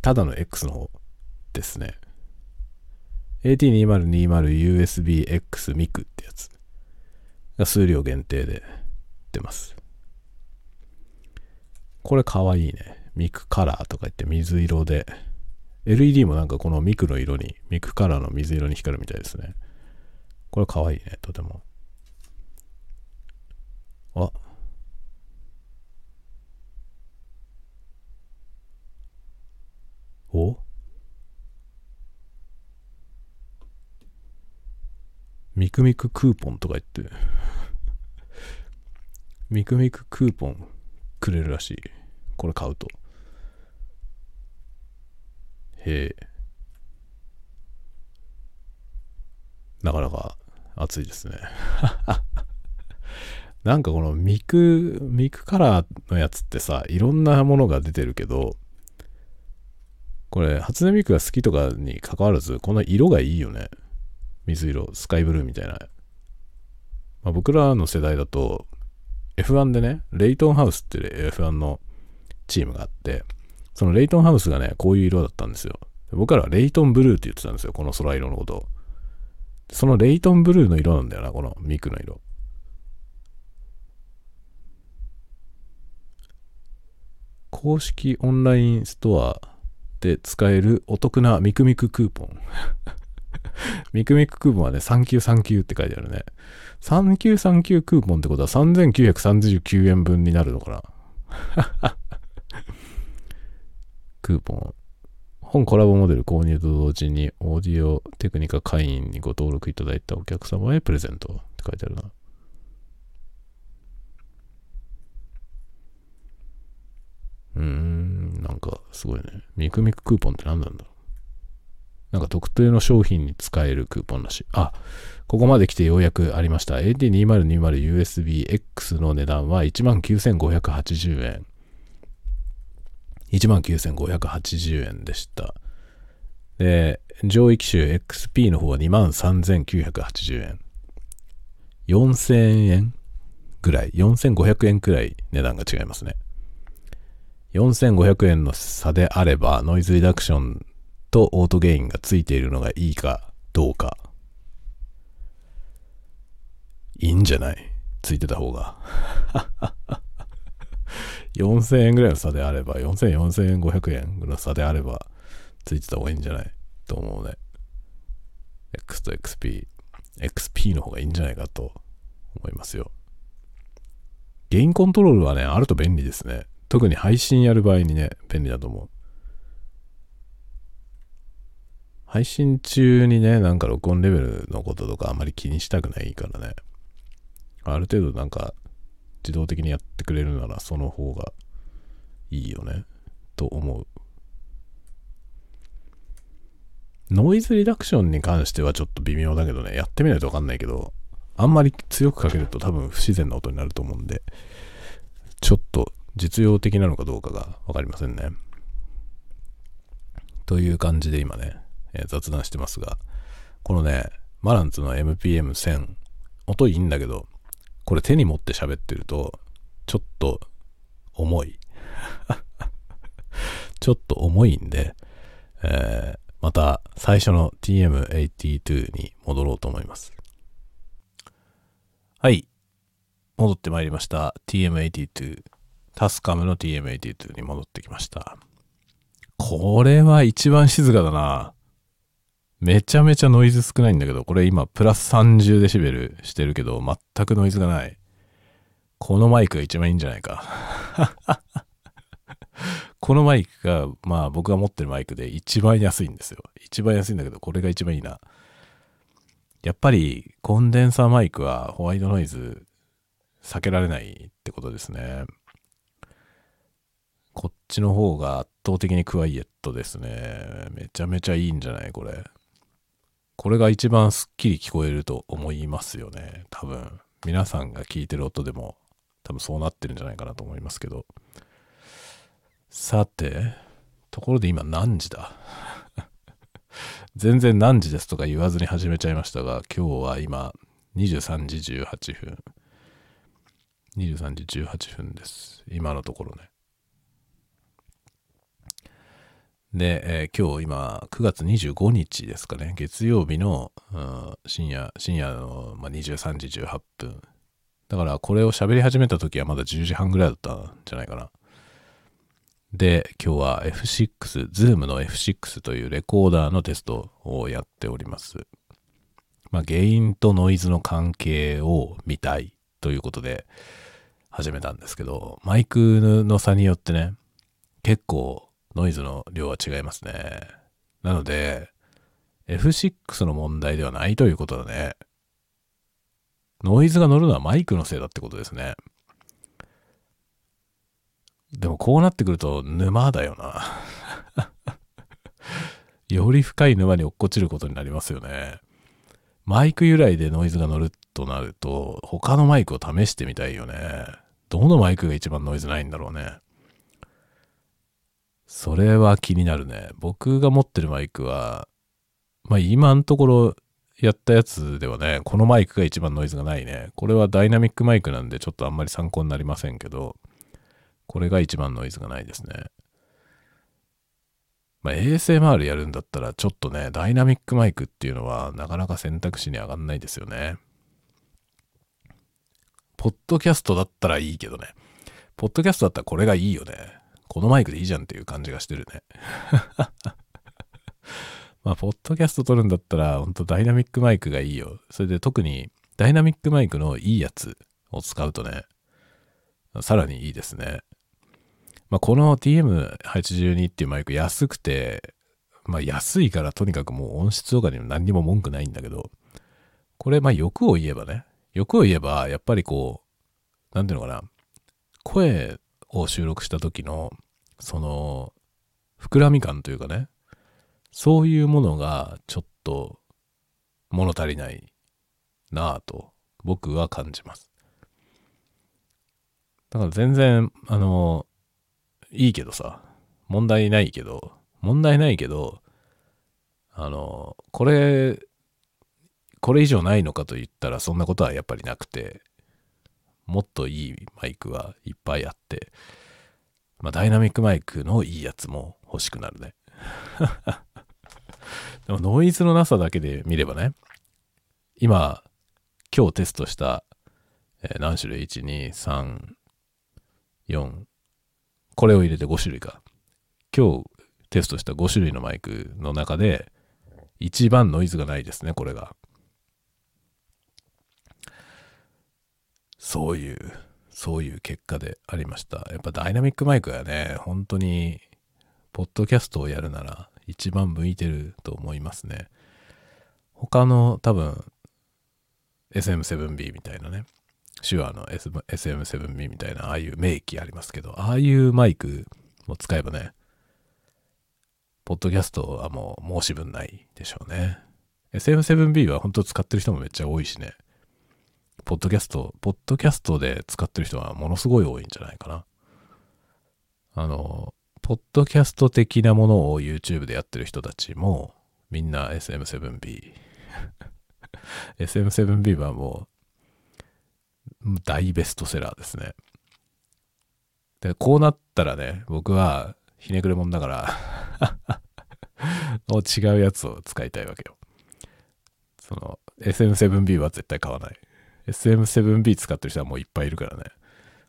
ただの X の方ですね。AT2020USB-X ミクってやつが数量限定で出ます。これかわいいね。ミクカラーとか言って水色で。LED もなんかこのミクの色に、ミクカラーの水色に光るみたいですね。これかわいいね、とても。あ。おミクミククーポンとか言ってミクミククーポンくれるらしい。これ買うと。へえ。なかなか熱いですね。なんかこのミク、ミクカラーのやつってさ、いろんなものが出てるけど、これ、初音ミクが好きとかに関わらず、この色がいいよね。水色、スカイブルーみたいな。まあ、僕らの世代だと、F1 でね、レイトンハウスっていう F1 のチームがあって、そのレイトンハウスがね、こういう色だったんですよ。僕らはレイトンブルーって言ってたんですよ、この空色のこと。そのレイトンブルーの色なんだよな、このミクの色。公式オンラインストアで使えるお得なミクミククーポン。ミクミククーポンはね、3939って書いてあるね。3939クーポンってことは3939円分になるのかな クーポン。本コラボモデル購入と同時にオーディオテクニカ会員にご登録いただいたお客様へプレゼントって書いてあるな。うーん、なんかすごいね。ミクミククーポンって何なんだろう。なんか特定の商品に使えるクーポンらし。あ、ここまで来てようやくありました。AD2020USB-X の値段は19,580円。19,580円でした。で、上位機種 XP の方は23,980円。4000円ぐらい、4500円くらい値段が違いますね。4500円の差であれば、ノイズリダクションとオートゲインがついているのがいいかどうか。いいんじゃない？ついてた方が。4000円ぐらいの差であれば、4000、4500円の差であれば、ついてた方がいいんじゃない？と思うね。X と XP。XP の方がいいんじゃないかと思いますよ。ゲインコントロールはね、あると便利ですね。特に配信やる場合にね、便利だと思う。配信中にね、なんか録音レベルのこととかあまり気にしたくないからね。ある程度なんか自動的にやってくれるならその方がいいよね。と思う。ノイズリダクションに関してはちょっと微妙だけどね、やってみないとわかんないけど、あんまり強くかけると多分不自然な音になると思うんで、ちょっと実用的なのかどうかがわかりませんね。という感じで今ね、えー、雑談してますが、このね、マランツの MPM1000、音いいんだけど、これ手に持って喋ってると、ちょっと重い。ちょっと重いんで、えー、また最初の TM82 に戻ろうと思います。はい。戻ってまいりました。TM82。タスカムの TM82 に戻ってきました。これは一番静かだな。めちゃめちゃノイズ少ないんだけど、これ今プラス30デシベルしてるけど、全くノイズがない。このマイクが一番いいんじゃないか。このマイクが、まあ僕が持ってるマイクで一番安いんですよ。一番安いんだけど、これが一番いいな。やっぱりコンデンサーマイクはホワイトノイズ避けられないってことですね。こっちの方が圧倒的にクワイエットですね。めちゃめちゃいいんじゃないこれ。これが一番スッキリ聞こえると思いますよね。多分。皆さんが聞いてる音でも多分そうなってるんじゃないかなと思いますけど。さて、ところで今何時だ？全然何時ですとか言わずに始めちゃいましたが、今日は今23時18分。23時18分です。今のところね。で、えー、今日今9月25日ですかね、月曜日の、うん、深夜、深夜の、まあ、23時18分。だからこれを喋り始めた時はまだ10時半ぐらいだったんじゃないかな。で、今日は F6、Zoom の F6 というレコーダーのテストをやっております。まあ、ゲインとノイズの関係を見たいということで始めたんですけど、マイクの差によってね、結構ノイズの量は違いますね。なので、F6 の問題ではないということだね。ノイズが乗るのはマイクのせいだってことですね。でもこうなってくると沼だよな。より深い沼に落っこちることになりますよね。マイク由来でノイズが乗るとなると、他のマイクを試してみたいよね。どのマイクが一番ノイズないんだろうね。それは気になるね。僕が持ってるマイクは、まあ今のところやったやつではね、このマイクが一番ノイズがないね。これはダイナミックマイクなんでちょっとあんまり参考になりませんけど、これが一番ノイズがないですね。まあ ASMR やるんだったらちょっとね、ダイナミックマイクっていうのはなかなか選択肢に上がんないですよね。ポッドキャストだったらいいけどね。ポッドキャストだったらこれがいいよね。このマイクでいいじゃんっていう感じがしてるね。まあ、ポッドキャスト撮るんだったら、ほんとダイナミックマイクがいいよ。それで特にダイナミックマイクのいいやつを使うとね、さらにいいですね。まあ、この TM82 っていうマイク安くて、まあ安いからとにかくもう音質とかにも何にも文句ないんだけど、これまあ欲を言えばね、欲を言えばやっぱりこう、なんていうのかな、声を収録した時の、その、膨らみ感というかね、そういうものがちょっと物足りないなぁと僕は感じます。だから全然、あの、いいけどさ、問題ないけど、問題ないけど、あの、これ、これ以上ないのかと言ったらそんなことはやっぱりなくて、もっといいマイクはいっぱいあって、まあ、ダイナミックマイクのいいやつも欲しくなるね。でもノイズのなさだけで見ればね、今、今日テストした、えー何種類 ?1、2、3、4、これを入れて5種類か。今日テストした5種類のマイクの中で、一番ノイズがないですね、これが。そういう、そういう結果でありました。やっぱダイナミックマイクはね、本当に、ポッドキャストをやるなら一番向いてると思いますね。他の多分、SM7B みたいなね、手話の SM7B みたいな、ああいう名機ありますけど、ああいうマイクも使えばね、ポッドキャストはもう申し分ないでしょうね。SM7B は本当使ってる人もめっちゃ多いしね。ポッドキャスト、ポッドキャストで使ってる人はものすごい多いんじゃないかな。あの、ポッドキャスト的なものを YouTube でやってる人たちもみんな SM7B。SM7B はもう大ベストセラーですね。で、こうなったらね、僕はひねくれ者だから もう違うやつを使いたいわけよ。その SM7B は絶対買わない。SM7B 使ってる人はもういっぱいいるからね。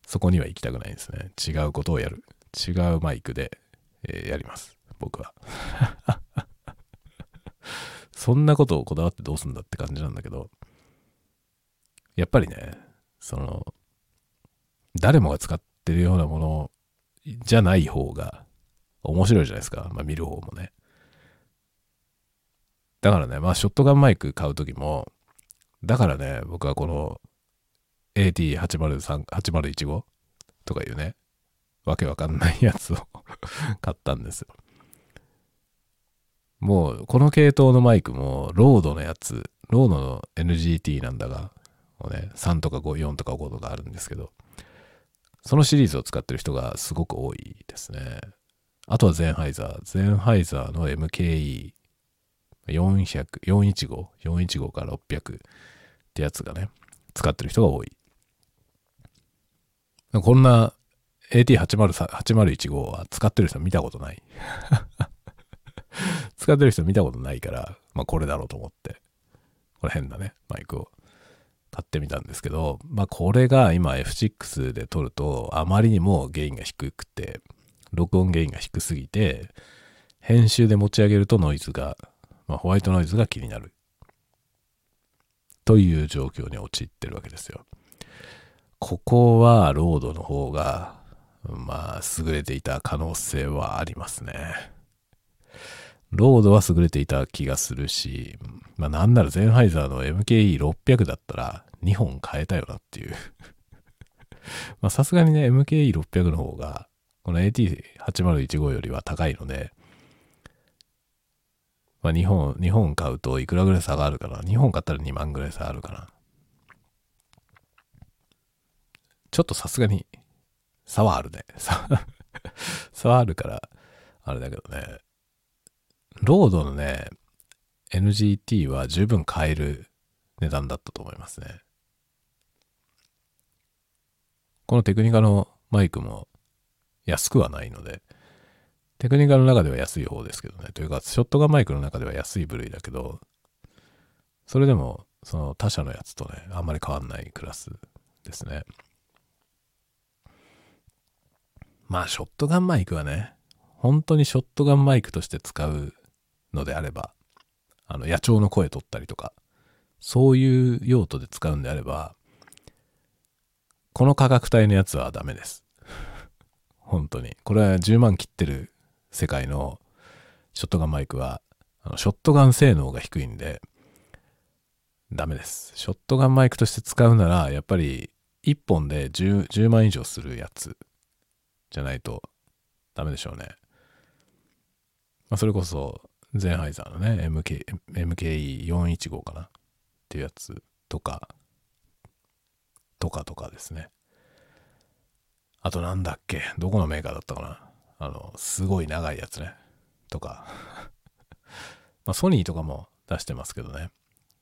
そこには行きたくないんですね。違うことをやる。違うマイクで、えーやります。僕は。そんなことをこだわってどうすんだって感じなんだけど、やっぱりね、その、誰もが使ってるようなものじゃない方が面白いじゃないですか。まあ見る方もね。だからね、まあショットガンマイク買うときも、だからね、僕はこの AT803、8015とかいうね、わけわかんないやつを 買ったんですよ。もう、この系統のマイクも、ロードのやつ、ロードの NGT なんだが、もうね、3とか5、4とか5とかあるんですけど、そのシリーズを使ってる人がすごく多いですね。あとはゼンハイザー。ゼンハイザーの MKE400、415、415から600ってやつがね、使ってる人が多い。こんな AT8015 は使ってる人見たことない。使ってる人見たことないから、まあこれだろうと思って、これ変なね、マイクを買ってみたんですけど、まあこれが今 F6 で撮るとあまりにもゲインが低くて、録音ゲインが低すぎて、編集で持ち上げるとノイズが、まあホワイトノイズが気になる。という状況に陥ってるわけですよ。ここはロードの方が、まあ優れていた可能性はありますね。ロードは優れていた気がするし、まあなんならゼンハイザーの MKE600 だったら2本変えたよなっていう。まさすがにね、MKE600 の方が、この AT8015 よりは高いので、まあ2本、2本買うといくらぐらい差があるかな。2本買ったら2万ぐらい差あるかな。ちょっとさすがに差はあるね。差はあるから、あれだけどね。ロードのね、NGT は十分買える値段だったと思いますね。このテクニカのマイクも安くはないので、テクニカルの中では安い方ですけどね。というか、ショットガンマイクの中では安い部類だけど、それでも、その他社のやつとね、あんまり変わんないクラスですね。まあ、ショットガンマイクはね、本当にショットガンマイクとして使うのであれば、あの、野鳥の声取ったりとか、そういう用途で使うんであれば、この価格帯のやつはダメです。本当に。これは10万切ってる世界のショットガンマイクは、あのショットガン性能が低いんで、ダメです。ショットガンマイクとして使うなら、やっぱり1本で 10, 10万以上するやつじゃないとダメでしょうね。まあ、それこそ、ゼンハイザーのね、MK MKE415 かなっていうやつとか、とかとかですね。あとなんだっけどこのメーカーだったかなあの、すごい長いやつね。とか。まあ、ソニーとかも出してますけどね。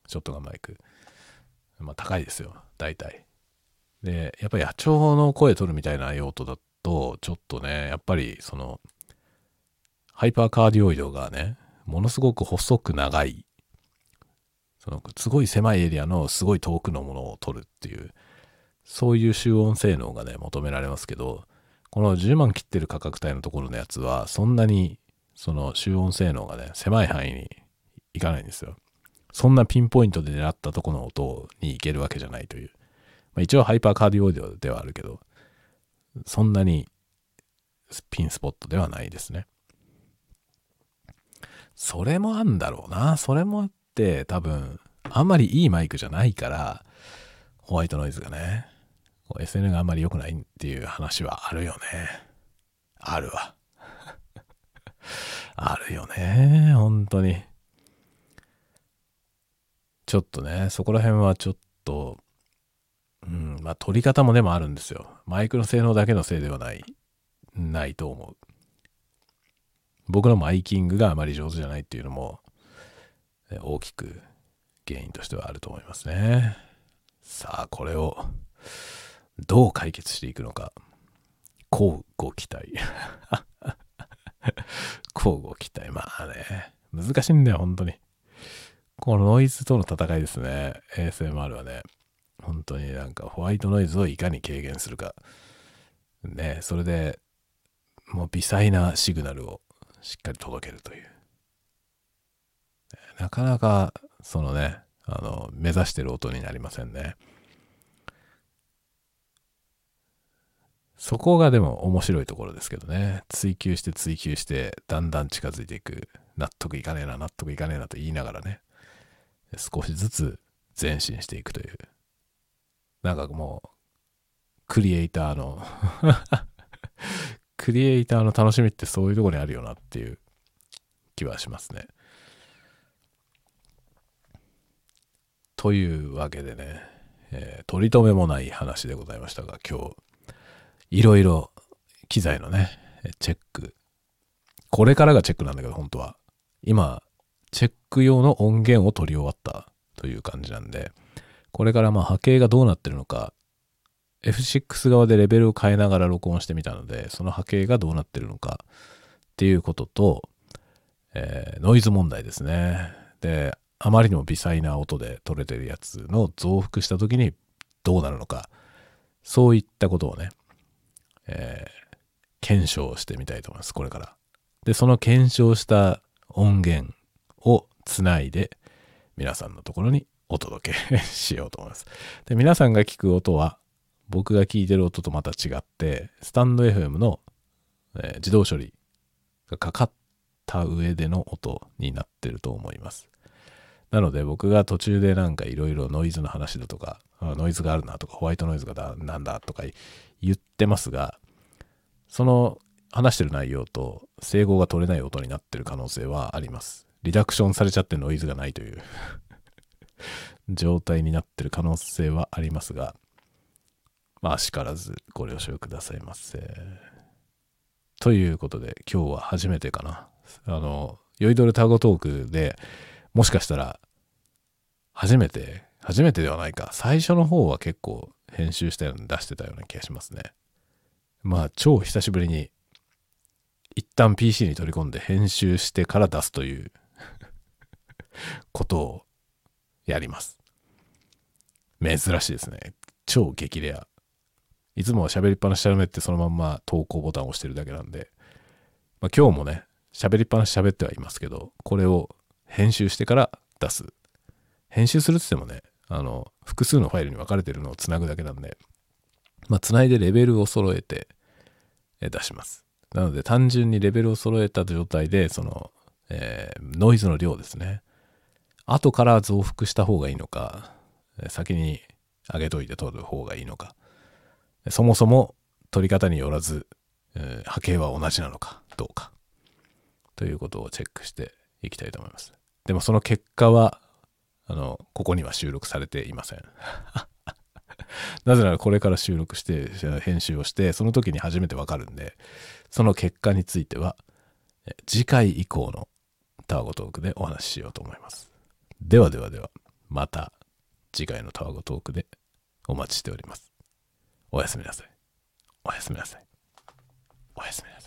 ショットガンマイク。まあ、高いですよ。大体。で、やっぱり野鳥の声取るみたいな用途だと、ちょっとね、やっぱりその、ハイパーカーディオイドがね、ものすごく細く長い、その、すごい狭いエリアのすごい遠くのものを取るっていう、そういう集音性能がね、求められますけど、この10万切ってる価格帯のところのやつは、そんなに、その集音性能がね、狭い範囲にいかないんですよ。そんなピンポイントで狙ったとこの音に行けるわけじゃないという。まあ、一応ハイパーカーディオーディオではあるけど、そんなにピンスポットではないですね。それもあんだろうな。それもあって多分、あんまりいいマイクじゃないから、ホワイトノイズがね、SN があんまり良くないっていう話はあるよね。あるわ。あるよね。本当に。ちょっとね、そこら辺はちょっと、うん、まあ撮り方もでもあるんですよ。マイクの性能だけのせいではない、ないと思う。僕のマイキングがあまり上手じゃないっていうのも、大きく原因としてはあると思いますね。さあ、これをどう解決していくのか、交互期待。交互期待。まあね、難しいんだよ、本当に。このノイズとの戦いですね。ASMR はね。本当になんかホワイトノイズをいかに軽減するか。ね、それでもう微細なシグナルをしっかり届けるという。なかなかそのね、あの、目指してる音になりませんね。そこがでも面白いところですけどね。追求して追求してだんだん近づいていく。納得いかねえな、納得いかねえなと言いながらね。少しずつ前進していくという。なんかもう、クリエイターの クリエイターの楽しみってそういうところにあるよなっていう気はしますね。というわけでね、えー、取り留めもない話でございましたが、今日、いろいろ機材のね、チェック。これからがチェックなんだけど、本当は。今、チェック用の音源を取り終わったという感じなんで、これからまあ波形がどうなってるのか、F6 側でレベルを変えながら録音してみたので、その波形がどうなってるのかっていうことと、えー、ノイズ問題ですね。で、あまりにも微細な音で取れてるやつの増幅した時にどうなるのか、そういったことをね、えー、検証してみたいと思います、これから。で、その検証した音源をつないで皆さんのところにお届けしようと思います。で、皆さんが聞く音は僕が聞いてる音とまた違って、スタンド FM の、えー、自動処理がかかった上での音になってると思います。なので僕が途中でなんかいろいろノイズの話だとか、ノイズがあるなとか、ホワイトノイズがだなんだとか言ってますが、その話してる内容と整合が取れない音になってる可能性はあります。リダクションされちゃってノイズがないという 状態になってる可能性はありますが、まあ、しからずご了承くださいませ。ということで、今日は初めてかな。あの、酔いどれタゴトークでもしかしたら、初めて、初めてではないか。最初の方は結構編集したように出してたような気がしますね。まあ、超久しぶりに、一旦 PC に取り込んで編集してから出すという ことをやります。珍しいですね。超激レア。いつもは喋りっぱなし喋ってそのまんま投稿ボタンを押してるだけなんで、まあ、今日もね、喋りっぱなし喋ってはいますけど、これを編集してから出す。編集するって言ってもね、あの、複数のファイルに分かれてるのをつなぐだけなんで、まあ、つないでレベルを揃えて出します。なので、単純にレベルを揃えた状態で、その、えー、ノイズの量ですね。後から増幅した方がいいのか、先に上げといて取る方がいいのか、そもそも取り方によらず、えー、波形は同じなのかどうか、ということをチェックしていきたいと思います。でもその結果は、あの、ここには収録されていません。なぜならこれから収録して、編集をして、その時に初めてわかるんで、その結果については、次回以降のタワゴトークでお話ししようと思います。ではではでは、また次回のタワゴトークでお待ちしております。おやすみなさい。おやすみなさい。おやすみなさい。